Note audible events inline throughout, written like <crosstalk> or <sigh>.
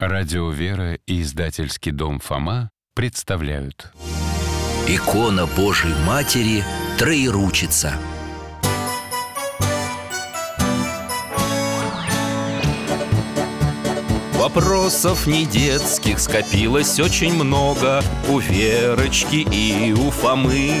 Радио «Вера» и издательский дом «Фома» представляют. Икона Божией Матери Троеручица Вопросов не детских скопилось очень много У Верочки и у Фомы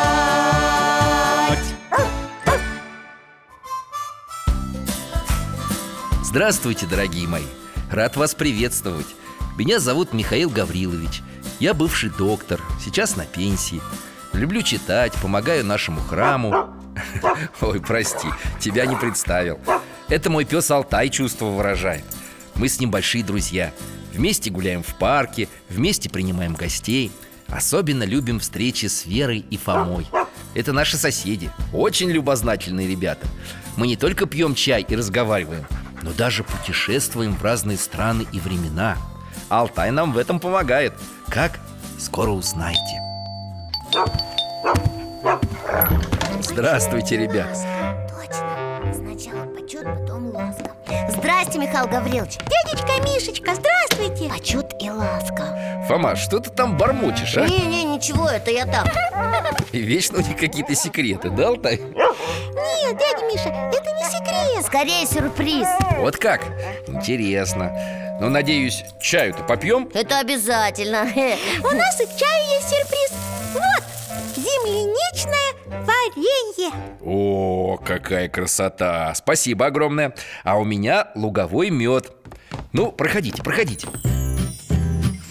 Здравствуйте, дорогие мои! Рад вас приветствовать. Меня зовут Михаил Гаврилович. Я бывший доктор, сейчас на пенсии. Люблю читать, помогаю нашему храму. <laughs> Ой, прости, тебя не представил. Это мой пес Алтай чувство выражает. Мы с ним большие друзья. Вместе гуляем в парке, вместе принимаем гостей. Особенно любим встречи с Верой и Фомой. Это наши соседи, очень любознательные ребята. Мы не только пьем чай и разговариваем но даже путешествуем в разные страны и времена. Алтай нам в этом помогает. Как? Скоро узнаете. Здравствуйте, ребят. Точно. Сначала почет, потом ласка. Здрасте, Михаил Гаврилович. Дядечка Мишечка, здравствуйте. Почет и ласка. Фома, что ты там бормочешь, а? Не-не, ничего, это я так И вечно у них какие-то секреты, да, Алтай? Нет, дядя Миша, Скорее сюрприз. Вот как? Интересно. Ну, надеюсь, чаю-то попьем? Это обязательно. У нас и к чаю есть сюрприз. Вот, земляничное варенье. О, какая красота! Спасибо огромное. А у меня луговой мед. Ну, проходите, проходите.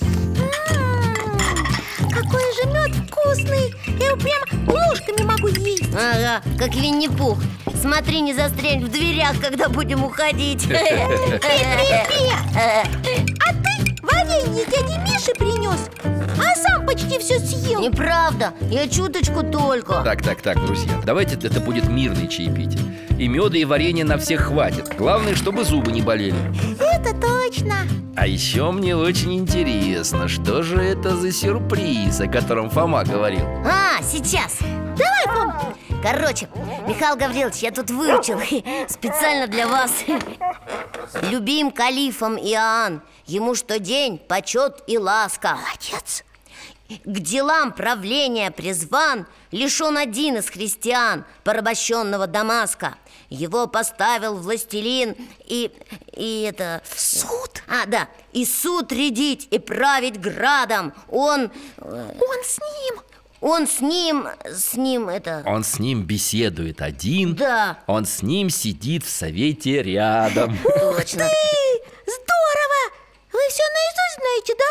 М, Какой же мед вкусный. Я его прям ложками могу Ага, как Винни-Пух. Смотри, не застрянь в дверях, когда будем уходить. <laughs> <laughs> А ты варенье дяде Мише принес А сам почти все съел. Неправда, я чуточку только. Так, так, так, друзья Давайте это будет мирное чаепитие. И меда, и варенья на всех хватит. Главное, чтобы зубы не болели. Это точно. А еще мне очень интересно Что же это за сюрприз, о котором Фома говорил? А, сейчас. Давай, Фом Короче, Михаил Гаврилович, я тут выучил <laughs> Специально для вас. Любим калифом Иоанн. Ему что день почет и ласка. Молодец. К делам правления призван Лишь он один из христиан Порабощенного Дамаска. Его поставил властелин И, и это... Суд? А, да, и суд рядить, и править градом. Он... э, Он с ним Он с ним, с ним это... Он с ним беседует один. Да. Он с ним сидит в совете рядом. Точно Эй, здорово! Вы все наизусть знаете, да?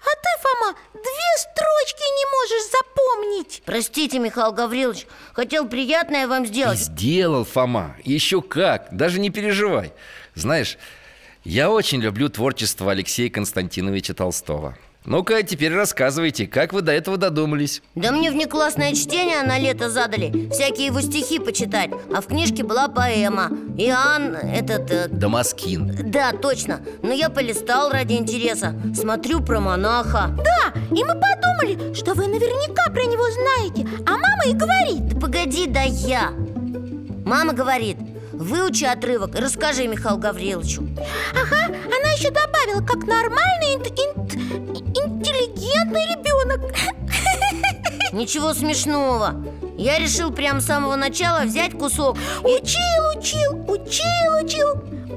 А ты, Фома, две строчки не можешь запомнить. Простите, Михаил Гаврилович Хотел приятное вам И сделать сделал Фома. Еще как, даже не переживай. Знаешь, я очень люблю творчество Алексея Константиновича Толстого Ну-ка, теперь рассказывайте, как вы до этого додумались? Да мне внеклассное чтение на лето задали Всякие его стихи почитать А в книжке была поэма. Иоанн этот... э, Дамаскин. Да, точно Но я полистал ради интереса Смотрю про монаха. Да, и мы подумали, что вы наверняка про него знаете А мама и говорит. Да погоди, да я. Мама говорит Выучи отрывок и расскажи Михаилу Гавриловичу. Ага, она еще добавила, как нормальный инт- инт- интеллигентный ребенок <laughs> Ничего смешного. Я решил прямо с самого начала взять кусок и... Учил, учил, учил, учил.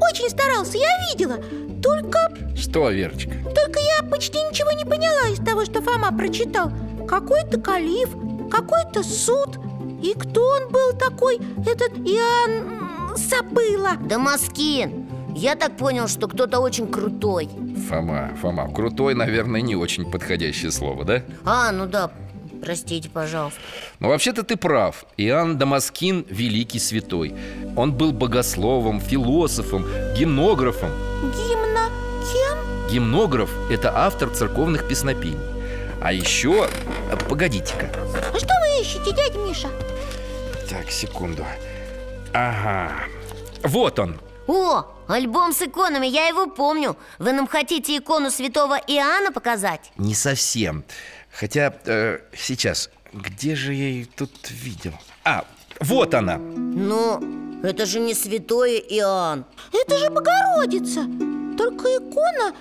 Очень старался, я видела. Только, Что, Верочка? только я почти ничего не поняла из того, что Фома прочитал. Какой-то калиф, какой-то суд. И кто он был такой, этот Иоанн Забыла. Дамаскин Я так понял, что кто-то очень крутой. Фома, Фома, крутой, наверное, не очень подходящее слово, да? А, ну да, Простите, пожалуйста. Но вообще-то ты прав. Иоанн Дамаскин – великий святой. Он был богословом, философом, гимнографом. Гимна кем? Гимнограф – это автор церковных песнопений. А еще... э, Погодите-ка. А что вы ищете, дядя Миша? Так, секунду Ага. Вот он. О, альбом с иконами, я его помню. Вы нам хотите икону святого Иоанна показать? Не совсем. Хотя, э, сейчас Где же я ее тут видел? А, вот она. Но это же не святой Иоанн. Это же Богородица. Только икона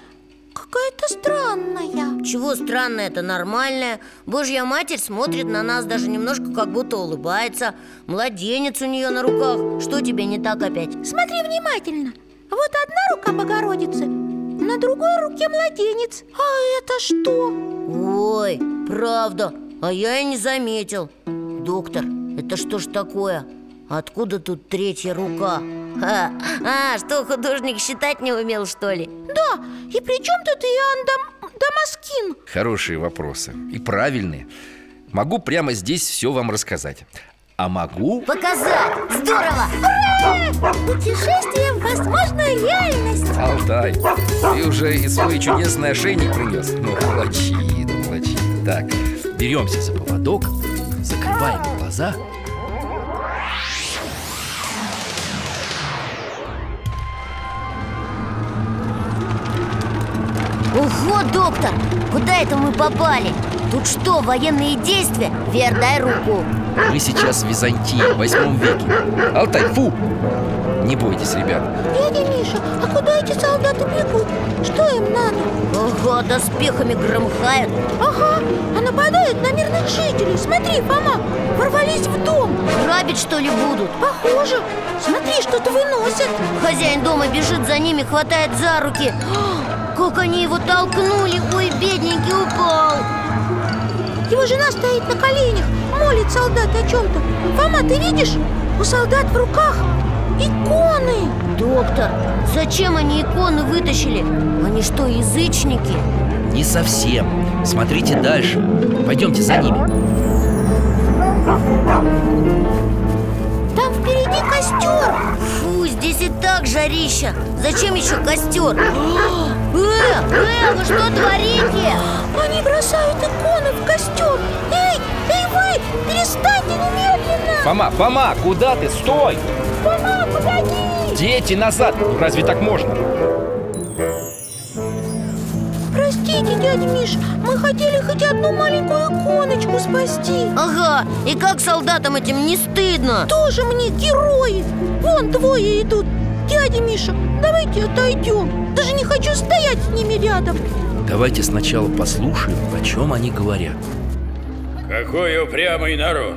какая-то странная. Чего странно, это нормальное. Божья Матерь смотрит на нас даже немножко как будто улыбается. Младенец у нее на руках. Что тебе не так опять? Смотри внимательно. Вот одна рука Богородицы На другой руке младенец. А это что? Ой, правда, а я и не заметил. Доктор, это что ж такое? Откуда тут третья рука? Ха, А, что, художник считать не умел, что ли? Да, и при чем тут Иоанн Дам... Дамаскин? Хорошие вопросы И правильные Могу прямо здесь все вам рассказать А могу... Показать! Здорово! Путешествие в возможную реальность Алтай, ты уже и свой чудесный ошейник принес Ну, молодчина, молодчина Так, беремся за поводок Закрываем глаза Ого, доктор! Куда это мы попали? Тут что, военные действия? Вер, дай руку Мы сейчас в Византии, в восьмом веке Алтай, фу! Не бойтесь, ребят Дядя Миша, а куда эти солдаты бегут? Что им надо? Ого, доспехами громыхают Ага, а нападают на мирных жителей Смотри, Фома, ворвались в дом Грабить, что ли, будут? Похоже Смотри, что-то выносят Хозяин дома бежит за ними, хватает за руки Как они его толкнули! Ой, бедненький упал Его жена стоит на коленях Молит солдат о чем-то Фома, ты видишь? У солдат в руках иконы Доктор, зачем они иконы вытащили? Они что, язычники? Не совсем Смотрите дальше Пойдемте за ними костер Фу, здесь и так жарища Зачем еще костер? <gasps> Э, э, вы что творите? Они бросают иконы в костер Эй, эй вы, перестаньте немедленно Фома, Фома, куда ты? Стой! Фома, погоди Дети, назад! Разве так можно? Простите, дядя Миш, мы хотели хоть одну маленькую иконочку спасти. Ага, и как солдатам этим не стыдно? Тоже мне герои. Вон двое идут. Дядя Миша, давайте отойдем. Даже не хочу стоять с ними рядом. Давайте сначала послушаем, о чем они говорят. Какой упрямый народ.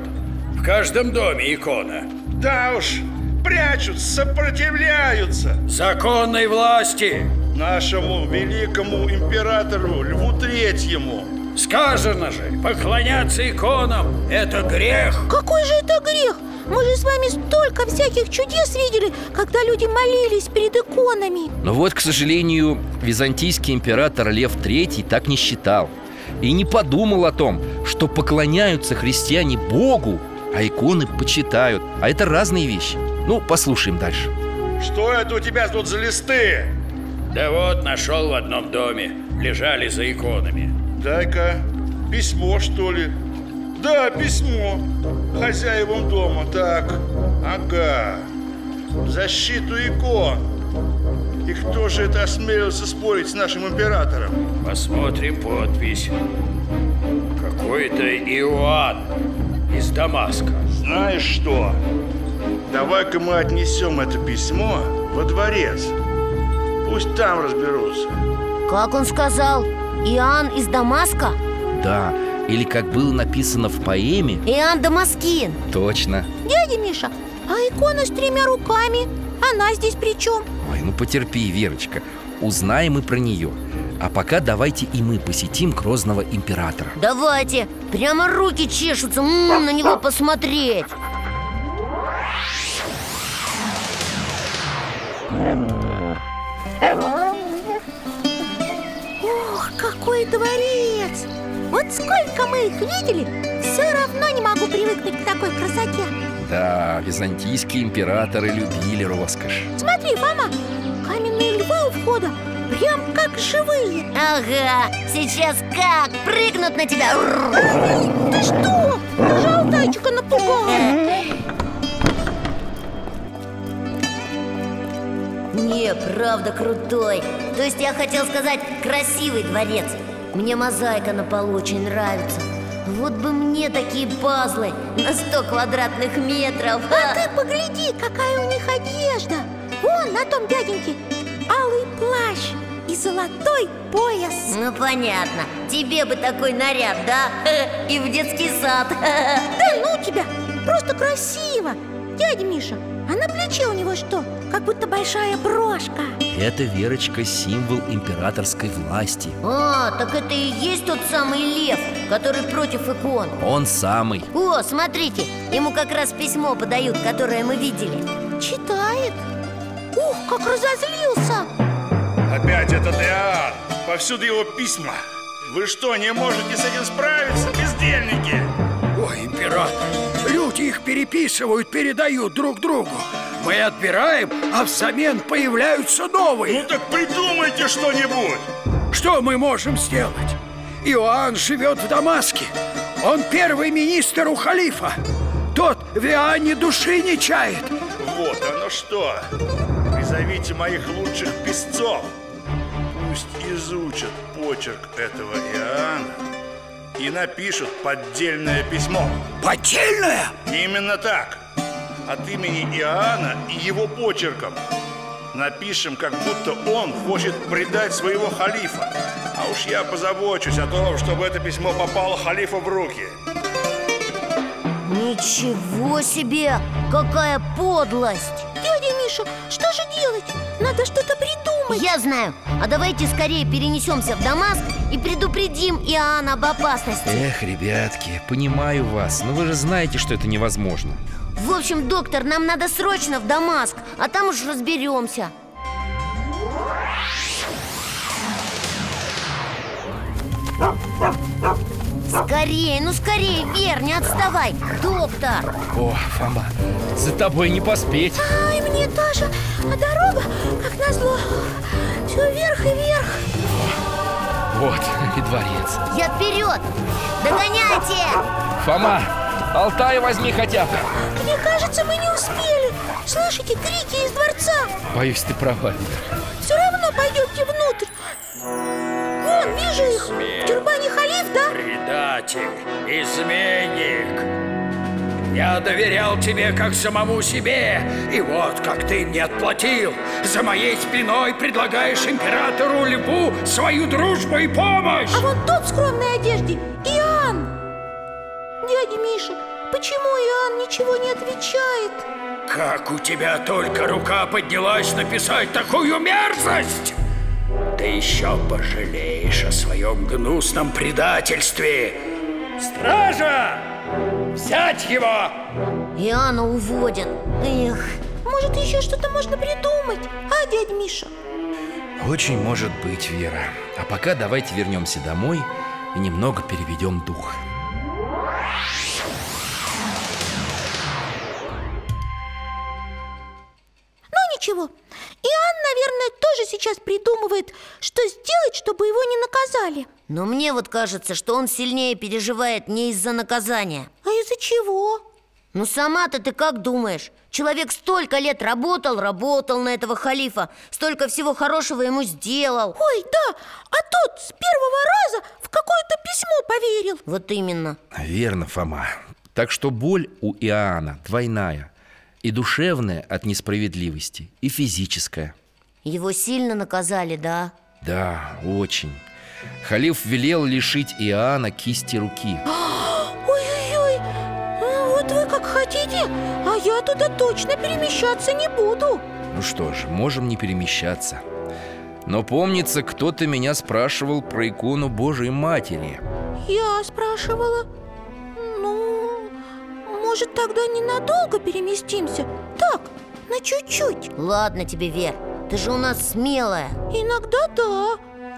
В каждом доме икона. Да уж, прячутся, сопротивляются. Законной власти нашему великому императору Льву Третьему. Сказано же, поклоняться иконам – это грех Какой же это грех? Мы же с вами столько всяких чудес видели Когда люди молились перед иконами Но вот, к сожалению, византийский император Лев III так не считал И не подумал о том, что поклоняются христиане Богу, а иконы почитают А это разные вещи Ну, послушаем дальше Что это у тебя тут за листы? Да вот, нашел в одном доме Лежали за иконами Дай-ка, письмо, что ли? Да, письмо. Хозяевам дома, так. Ага. В Защиту икон. И кто же это осмелился спорить с нашим императором? Посмотрим подпись Какой-то Иоанн из Дамаска Знаешь что? Давай-ка мы отнесем это письмо во дворец. Пусть там разберутся. Как он сказал? Иоанн из Дамаска? Да, или как было написано в поэме Иоанн Дамаскин Точно Дядя Миша, а икона с тремя руками? Она здесь при чем? Ой, ну потерпи, Верочка Узнаем и про нее А пока давайте и мы посетим Грозного императора Давайте, прямо руки чешутся м, на него посмотреть Ох, какой дворец! Вот сколько мы их видели, все равно не могу привыкнуть к такой красоте. Да, византийские императоры любили роскошь. Смотри, Фома, каменные львы у входа прям как живые. Ага, сейчас как прыгнут на тебя. Ты что? Даже Алтайчика напугал Не, правда крутой. То есть я хотел сказать красивый дворец. Мне мозаика на полу очень нравится. Вот бы мне такие пазлы на 100 квадратных метров. А ты погляди, какая у них одежда. Вон на том дяденьке алый плащ и золотой пояс. Ну понятно, тебе бы такой наряд, да? <laughs> И в детский сад. <laughs> Да ну тебя, просто красиво. Дядя Миша, а на плече у него что? Как будто большая брошка. Это Верочка символ императорской власти. А, так это и есть тот самый лев, который против икон. Он самый. О, смотрите, ему как раз письмо подают, которое мы видели. Читает? Ух, как разозлился! Опять этот Иоанн. Повсюду его письма. Вы что, не можете с этим справиться, бездельники? Ой, император, люди их переписывают, передают друг другу. Мы отбираем, а взамен появляются новые. Ну так придумайте что-нибудь. Что мы можем сделать? Иоанн живет в Дамаске. Он первый министр у халифа. Тот в Иоанне души не чает. Вот оно что. Призовите моих лучших песцов Пусть изучат почерк этого Иоанна И напишут поддельное письмо Поддельная? Именно так От имени Иоанна и его почерком Напишем, как будто он хочет предать своего халифа А уж я позабочусь о том, чтобы это письмо попало халифу в руки Ничего себе! Какая подлость! Миша, что же делать? Надо что-то придумать. Я знаю, а давайте скорее перенесемся в Дамаск и предупредим Иоанна об опасности. Эх, ребятки, понимаю вас Но вы же знаете, что это невозможно. В общем, доктор, нам надо срочно в Дамаск, а там уж разберемся Скорее, ну скорее, Вер, не отставай Доктор О, Фома, за тобой не поспеть Ай, мне тоже А дорога, как назло Все вверх и вверх Вот и дворец Я вперед! Догоняйте! Фома, Алтай возьми хотя бы Мне кажется, мы не успели Слышите крики из дворца? Боюсь, ты права. Все Вижу их В тюрбане халиф, да? Предатель, изменник Я доверял тебе как самому себе И вот как ты мне отплатил За моей спиной предлагаешь императору Льву Свою дружбу и помощь А вон тот в скромной одежде Иоанн Дядя Миша, почему Иоанн ничего не отвечает? Как у тебя только рука поднялась написать такую мерзость? Ты еще пожалеешь о своем гнусном предательстве Стража! Взять его! Иоанна уводят Эх, Может, еще что-то можно придумать? А, дядя Миша? Очень может быть, Вера А пока давайте вернемся домой и немного переведем дух сейчас придумывает, что сделать, чтобы его не наказали. Но мне вот кажется, что он сильнее переживает не из-за наказания. А из-за чего? Ну сама-то ты как думаешь? Человек столько лет работал, работал на этого халифа Столько всего хорошего ему сделал. Ой, да, а тот с первого раза в какое-то письмо поверил. Вот именно. Верно, Фома. Так что боль у Иоанна двойная. И душевная от несправедливости, и физическая Его сильно наказали, да? Да, очень. Халиф велел лишить Иоанна кисти руки. <gasps> Ой-ой-ой, а вот вы как хотите, а я туда точно перемещаться не буду. Ну что ж, можем не перемещаться. Но помнится, кто-то меня спрашивал про икону Божией Матери. Я спрашивала. Ну, может тогда ненадолго переместимся? Так, на чуть-чуть. Ладно тебе, Вер, ты же у нас смелая. Иногда да,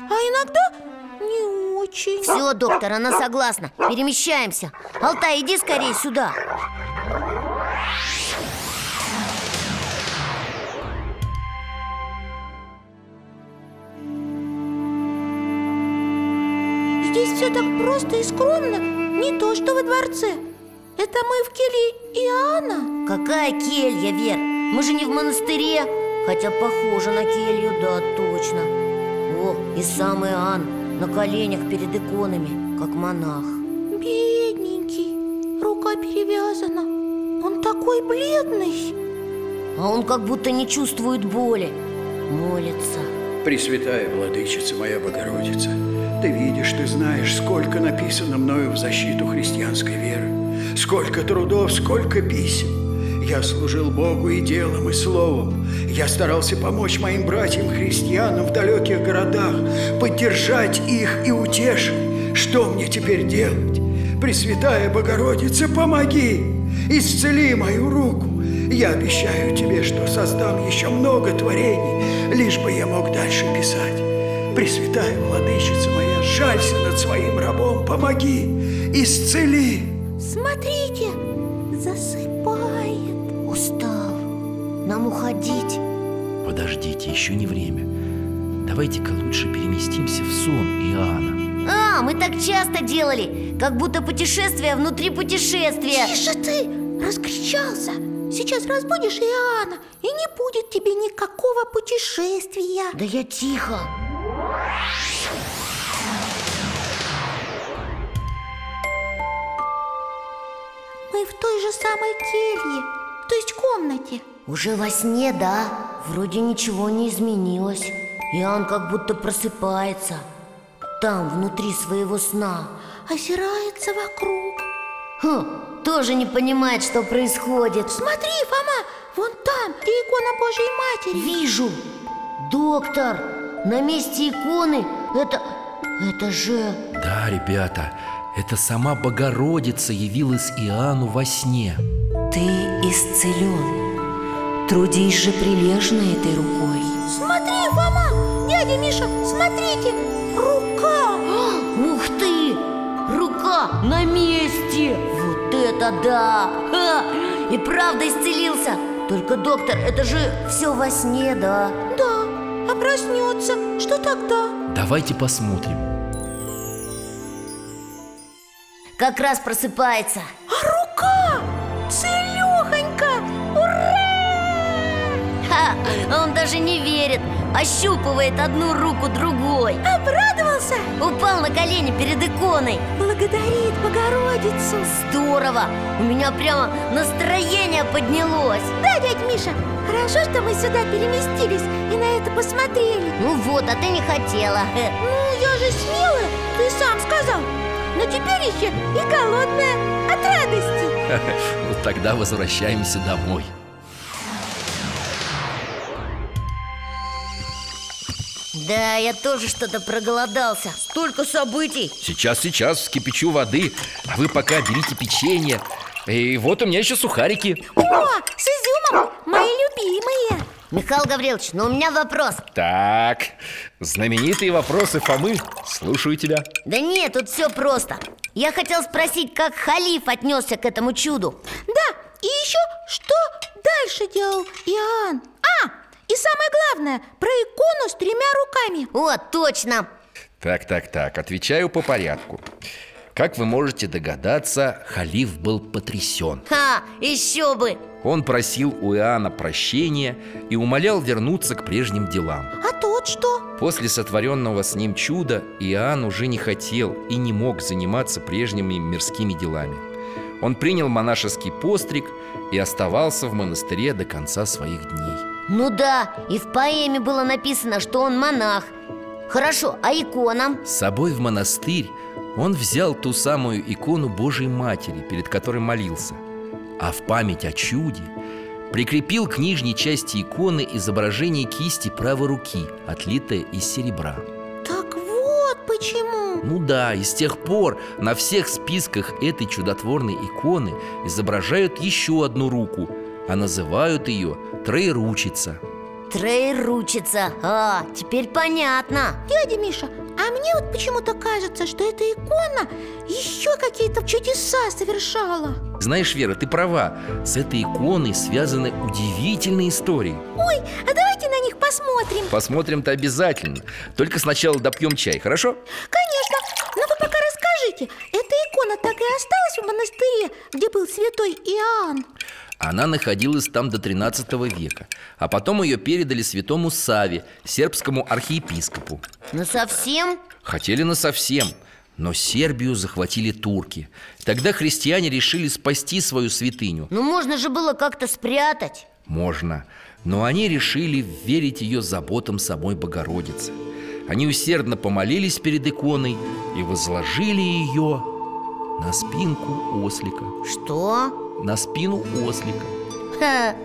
а иногда не очень. Все, доктор, она согласна. Перемещаемся. Алтай, иди скорее сюда. Здесь все так просто и скромно. Не то, что во дворце. Это мы в келье Иоанна. Какая келья, Вер? Мы же не в монастыре Хотя похоже на келью, да, точно. О, и сам Иоанн на коленях перед иконами, как монах. Бедненький Рука перевязана. Он такой бледный. А он как будто не чувствует боли. Молится. Пресвятая Владычица моя Богородица, Ты видишь, Ты знаешь, сколько написано мною в защиту христианской веры, сколько трудов, сколько писем. Я служил Богу и делом, и словом. Я старался помочь моим братьям-христианам в далеких городах, поддержать их и утешить. Что мне теперь делать? Пресвятая Богородица, помоги! Исцели мою руку! Я обещаю тебе, что создам еще много творений, лишь бы я мог дальше писать. Пресвятая Владычица моя, жалься над своим рабом, помоги, исцели. Смотрите, Нам уходить. Подождите, еще не время. Давайте-ка лучше переместимся в сон Иоанна. А, мы так часто делали Как будто путешествие внутри путешествия. Тише ты, раскричался. Сейчас разбудишь Иоанна И не будет тебе никакого путешествия. Да я тихо. Мы в той же самой келье То есть комнате Уже во сне, да? Вроде ничего не изменилось. Иоанн как будто просыпается. Там, внутри своего сна. Озирается вокруг. Хм, тоже не понимает, что происходит. Смотри, Фома, вон там, где икона Божьей Матери. Вижу. Доктор, на месте иконы Это... это же... Да, ребята, это сама Богородица явилась Иоанну во сне. Ты исцелен Трудись же прилежно этой рукой Смотри, Фома, дядя Миша, смотрите, рука Ух ты! Рука на месте! Вот это да! Ха! И правда исцелился! Только, доктор, это же все во сне, да? Да, а проснется, что тогда? Давайте посмотрим Как раз просыпается А Он даже не верит Ощупывает одну руку другой. Обрадовался? Упал на колени перед иконой. Благодарит Богородицу. Здорово! У меня прямо настроение поднялось. Да, дядь Миша, хорошо, что мы сюда переместились и на это посмотрели. Ну вот, а ты не хотела. Ну, я же смелая, ты сам сказал. Но теперь еще и голодная от радости. <laughs> Ну тогда возвращаемся домой Да, я тоже что-то проголодался. Столько событий. Сейчас, сейчас вскипячу воды. А вы пока берите печенье. И вот у меня еще сухарики. О, с изюмом, мои любимые! Михаил Гаврилович, но у меня вопрос. Так, знаменитые вопросы Фомы. Слушаю тебя. Да нет, тут все просто. Я хотел спросить, как халиф отнесся к этому чуду? Да, и еще что дальше делал Иоанн? А, и самое главное, про икону с тремя руками. О, точно. Так, так, так, отвечаю по порядку. Как вы можете догадаться, халиф был потрясен. Ха, еще бы. Он просил у Иоанна прощения и умолял вернуться к прежним делам. А тот что? После сотворенного с ним чуда Иоанн уже не хотел и не мог заниматься прежними мирскими делами. Он принял монашеский постриг и оставался в монастыре до конца своих дней Ну да, и в поэме было написано, что он монах. Хорошо, а икона? С собой в монастырь он взял ту самую икону Божьей Матери, перед которой молился. А в память о чуде прикрепил к нижней части иконы изображение кисти правой руки, отлитое из серебра. Так вот почему! Ну да, и с тех пор на всех списках этой чудотворной иконы изображают еще одну руку, а называют ее Троеручица Троеручица. А, теперь понятно. Дядя Миша, а мне вот почему-то кажется, что эта икона еще какие-то чудеса совершала. Знаешь, Вера, ты права. С этой иконой связаны удивительные истории. Ой, а давайте на них посмотрим. Посмотрим-то обязательно. Только сначала допьем чай, хорошо? Конечно, но вы пока расскажите Эта икона так и осталась в монастыре, где был святой Иоанн? Она находилась там до 13 века А потом ее передали святому Саве, сербскому архиепископу. Ну совсем? Хотели на совсем, но Сербию захватили турки. Тогда христиане решили спасти свою святыню. Ну можно же было как-то спрятать. Можно, но они решили верить ее заботам самой Богородицы Они усердно помолились перед иконой и возложили ее на спинку ослика Что? На спину ослика Ха,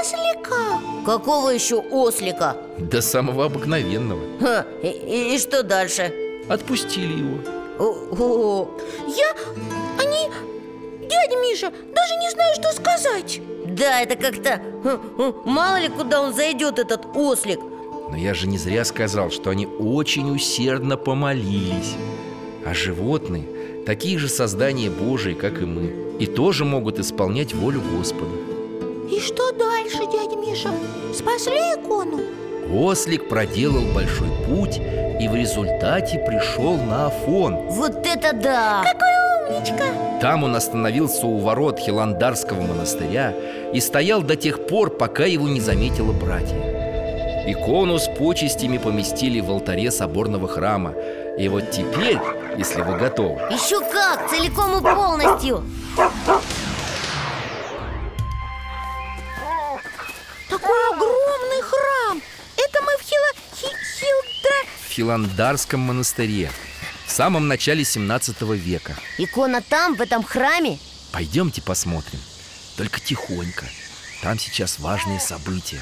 Ослика? какого еще ослика? До самого обыкновенного Ха, и, и- и что дальше? Отпустили его О, о, Я... Они... Дядя Миша, даже не знаю, что сказать Да, это как-то Мало ли куда он зайдет, этот ослик Но я же не зря сказал, что они очень усердно помолились А животные – такие же создания Божии, как и мы И тоже могут исполнять волю Господа И что дальше, дядя Миша? Спасли икону? Ослик проделал большой путь и в результате пришел на Афон Вот это да! Умничка Там он остановился у ворот Хиландарского монастыря И стоял до тех пор, пока его не заметило братья Икону с почестями поместили в алтаре соборного храма. И вот теперь, если вы готовы. Еще как, целиком и полностью. Такой огромный храм. Это мы в Хила... Хи... Хилдра... в Хиландарском монастыре. В самом начале 17 века. Икона там, в этом храме? Пойдемте посмотрим. Только тихонько. Там сейчас важные события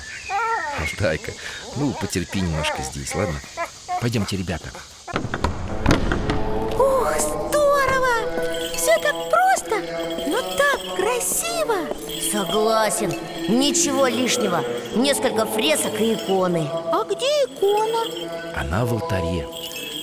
<laughs> Алтайка, ну потерпи немножко здесь, ладно? Пойдемте, ребята. Ух, здорово! Все так просто, но так красиво! Согласен, ничего лишнего. Несколько фресок и иконы. А где икона? Она в алтаре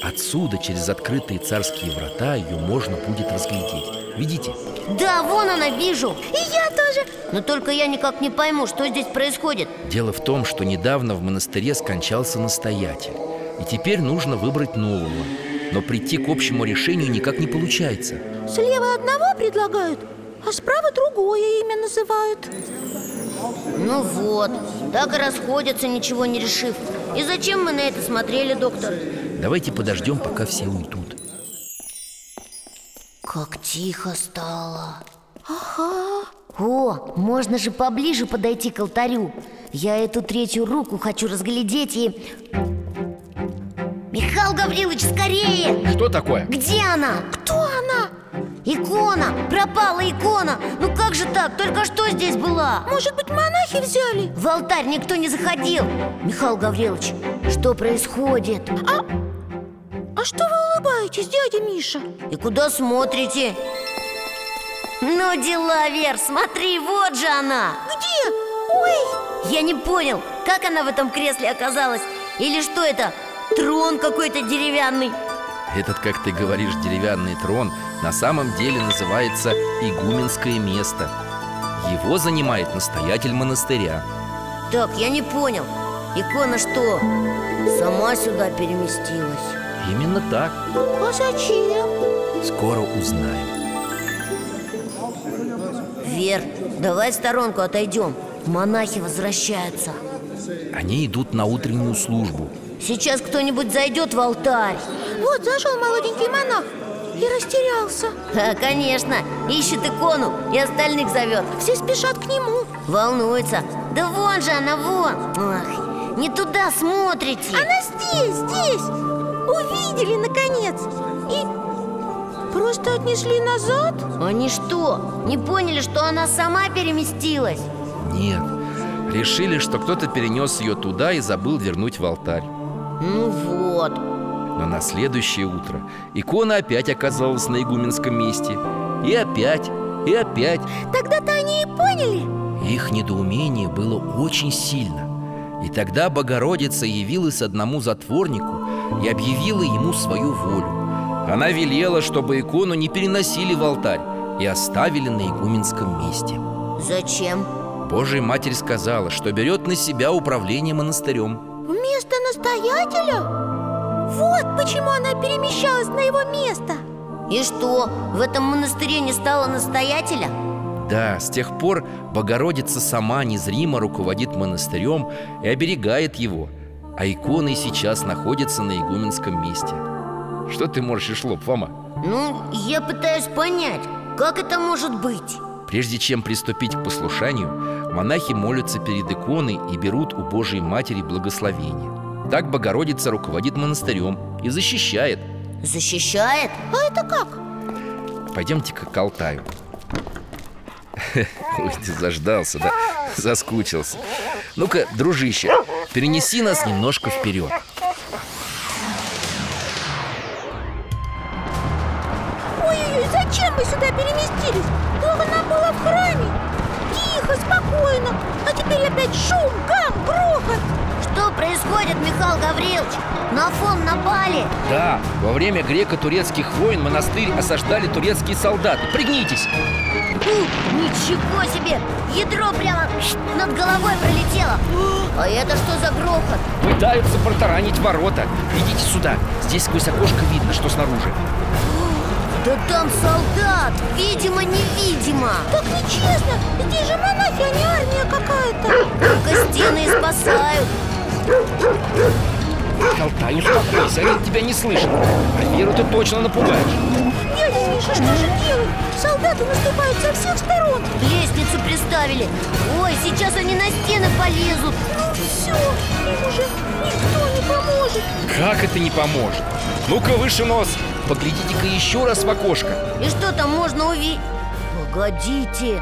Отсюда, через открытые царские врата, ее можно будет разглядеть. Видите? Да, вон она, вижу. И я тоже. Но только я никак не пойму, что здесь происходит. Дело в том, что недавно в монастыре скончался настоятель. И теперь нужно выбрать нового. Но прийти к общему решению никак не получается. Слева одного предлагают, а справа другое имя называют. Ну вот, так и расходятся, ничего не решив. И зачем мы на это смотрели, доктор? Давайте подождем, пока все уйдут Как тихо стало Ага О, можно же поближе подойти к алтарю Я эту третью руку хочу разглядеть и... Михаил Гаврилович, скорее! Что такое? Где она? Кто она? Икона! Пропала икона! Ну как же так? Только что здесь была? Может быть, монахи взяли? В алтарь никто не заходил Михаил Гаврилович, что происходит? А что вы улыбаетесь, дядя Миша? И куда смотрите? Ну дела, Вер, смотри, вот же она Где? Ой, Я не понял, как она в этом кресле оказалась Или что это, трон какой-то деревянный Этот, как ты говоришь, деревянный трон На самом деле называется игуменское место Его занимает настоятель монастыря Так, я не понял Икона что, сама сюда переместилась? Именно так. А зачем? Скоро узнаем. Вер, давай в сторонку отойдем. Монахи возвращаются. Они идут на утреннюю службу. Сейчас кто-нибудь зайдет в алтарь. Вот зашел молоденький монах и растерялся. А, конечно, ищет икону и остальных зовет. Все спешат к нему. Волнуется Да вон же она, вон. Ах, не туда смотрите. Она здесь, здесь Увидели, наконец. И просто отнесли назад? Они что, не поняли, что она сама переместилась? Нет, решили, что кто-то перенес ее туда и забыл вернуть в алтарь. Ну вот. Но на следующее утро икона опять оказалась на игуменском месте. И опять, и опять. Тогда-то они и поняли. Их недоумение было очень сильно И тогда Богородица явилась одному затворнику и объявила ему свою волю Она велела, чтобы икону не переносили в алтарь и оставили на игуменском месте Зачем? Божья Матерь сказала, что берет на себя управление монастырем Вместо настоятеля? Вот почему она перемещалась на его место И что, в этом монастыре не стало настоятеля? Да, с тех пор Богородица сама незримо руководит монастырем и оберегает его А икона и сейчас находится на игуменском месте Что ты морщишь лоб, Фома? Ну, я пытаюсь понять, как это может быть? Прежде чем приступить к послушанию, монахи молятся перед иконой и берут у Божией Матери благословение Так Богородица руководит монастырем и защищает Защищает? А это как? Пойдемте-ка к Алтаю Ой, ты заждался, да? Заскучился. Ну-ка, дружище, перенеси нас немножко вперед. Ой-ой-ой, зачем мы сюда переместились? Дома нам было в храме. Тихо, спокойно. А теперь опять шум, гам, грохот. Что происходит, Михаил Гаврилович? На фон напали. Да, во время греко-турецких войн монастырь осаждали турецкие солдаты. Пригнитесь Ничего себе! Ядро прямо над головой пролетело. А это что за грохот? Пытаются протаранить ворота. Идите сюда, здесь сквозь окошко видно, что снаружи. Да там солдат! Видимо-невидимо Так нечестно, здесь же монахи, а не армия какая-то! Только стены и спасают Алтай, успокойся, они тебя не слышат А Веру ты точно напугаешь. Дядя Миша, что же делать? Солдаты наступают со всех сторон. Лестницу приставили. Ой, сейчас они на стены полезут. Ну все, им уже никто не поможет. Как это не поможет? Ну-ка выше нос. Поглядите-ка еще раз в окошко. И что там можно увидеть? Погодите.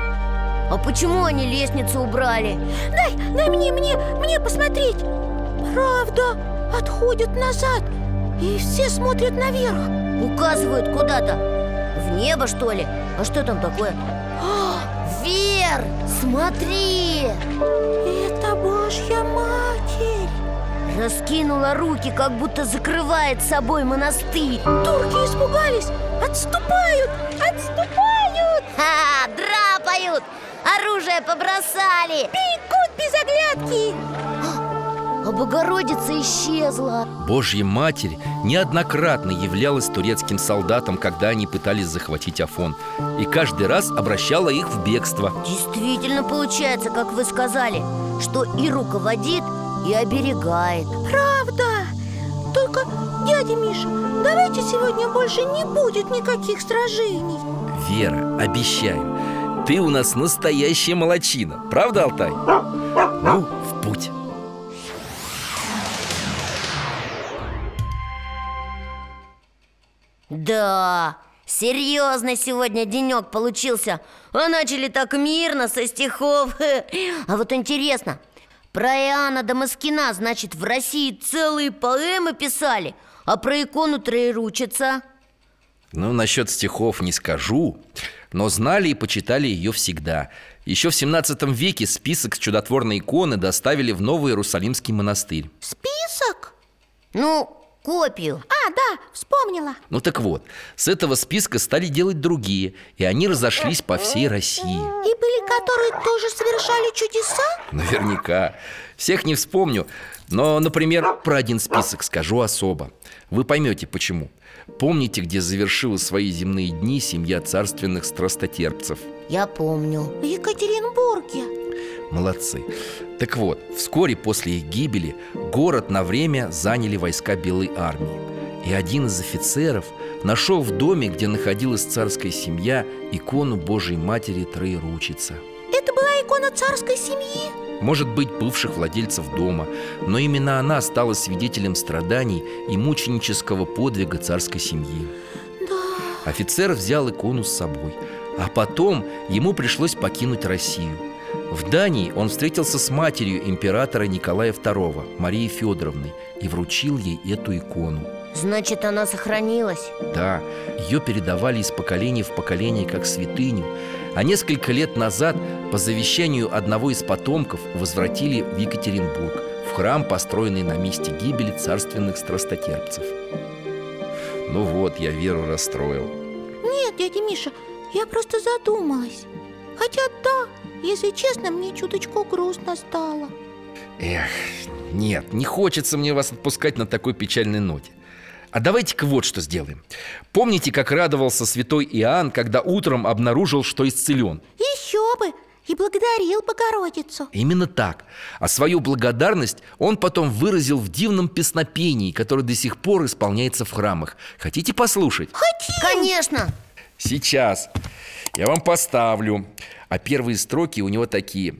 А почему они лестницу убрали? Дай, дай мне, мне, мне посмотреть. Правда, отходят назад И все смотрят наверх. Указывают куда-то. В небо, что ли? А что там такое? А, Вер, смотри! Это Божья Матерь. Раскинула руки, как будто закрывает собой монастырь. Турки испугались. Отступают, отступают! Ха, драпают! Оружие побросали! Бегут без оглядки А Богородица исчезла. Божья Матерь неоднократно являлась турецким солдатам, когда они пытались захватить Афон И каждый раз обращала их в бегство. Действительно получается, как вы сказали Что и руководит, и оберегает. Правда. Только, дядя Миша, давайте сегодня больше не будет никаких сражений. Вера, обещаю, ты у нас настоящая молочина. Правда, Алтай? Ну, в путь Да, серьезно сегодня денек получился. А начали так мирно со стихов. <laughs> А вот интересно Про Иоанна Дамаскина, значит, в России целые поэмы писали А про икону Троеручица Ну, насчет стихов не скажу Но знали и почитали ее всегда. Еще в 17 веке список с чудотворной иконы доставили в Новый Иерусалимский монастырь. Список? Ну, копию. А, да, вспомнила. Ну так вот, с этого списка стали делать другие И они разошлись по всей России. И были, которые тоже совершали чудеса? Наверняка. Всех не вспомню Но, например, про один список скажу особо. Вы поймете почему. Помните, где завершила свои земные дни семья царственных страстотерпцев? Я помню. В Екатеринбурге Молодцы Так вот, вскоре после их гибели Город на время заняли войска Белой армии И один из офицеров нашел в доме, где находилась царская семья Икону Божией Матери Троеручица Это была икона царской семьи? может быть, бывших владельцев дома, но именно она стала свидетелем страданий и мученического подвига царской семьи. Да Офицер взял икону с собой, а потом ему пришлось покинуть Россию. В Дании он встретился с матерью императора Николая II, Марией Федоровной, и вручил ей эту икону. Значит, она сохранилась Да, ее передавали из поколения в поколение как святыню, а несколько лет назад по завещанию одного из потомков возвратили в Екатеринбург, в храм, построенный на месте гибели царственных страстотерпцев. Ну вот, я Веру расстроил. Нет, дядя Миша, я просто задумалась Хотя да, если честно, мне чуточку грустно стало Эх, нет, не хочется мне вас отпускать на такой печальной ноте а давайте-ка вот что сделаем Помните, как радовался святой Иоанн, когда утром обнаружил, что исцелен? Еще бы! И благодарил Богородицу Именно так А свою благодарность он потом выразил в дивном песнопении Которое до сих пор исполняется в храмах Хотите послушать? Хотим! Конечно! Сейчас. Я вам поставлю. А первые строки у него такие.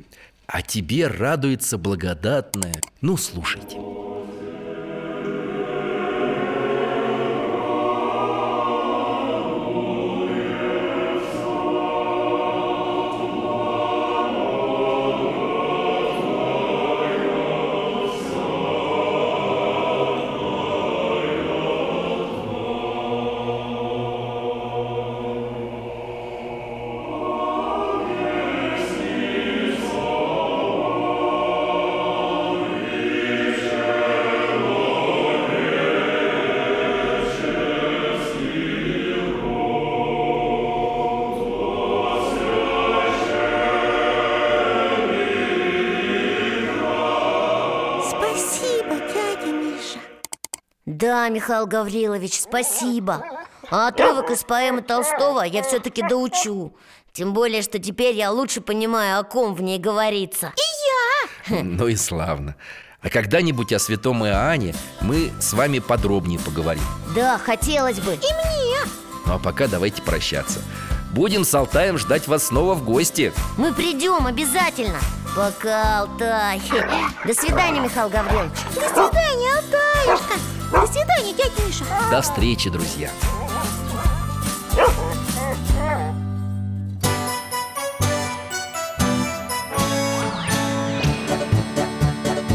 А тебе радуется благодатная Ну, слушайте Да, Михаил Гаврилович, спасибо. А отрывок из поэмы Толстого я все-таки доучу. Тем более, что теперь я лучше понимаю, о ком в ней говорится. <laughs> Ну и славно. А когда-нибудь о святом Иоанне мы с вами подробнее поговорим. Да, хотелось бы. Ну а пока давайте прощаться. Будем с Алтаем ждать вас снова в гости. Мы придем обязательно. Пока, Алтай. До свидания, Михаил Гаврилович. До свидания, Алтаюшка До свидания, дядя Миша. До встречи, друзья.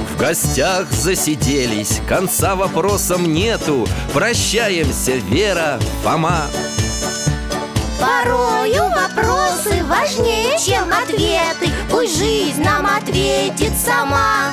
В гостях засиделись, конца вопросам нету. Прощаемся, Вера, Фома. Порою вопросы важнее, чем ответы. Пусть жизнь нам ответит сама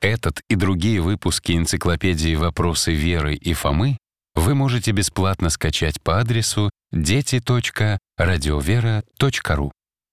Этот и другие выпуски энциклопедии «Вопросы Веры и Фомы» вы можете бесплатно скачать по адресу дети.радиовера.ру.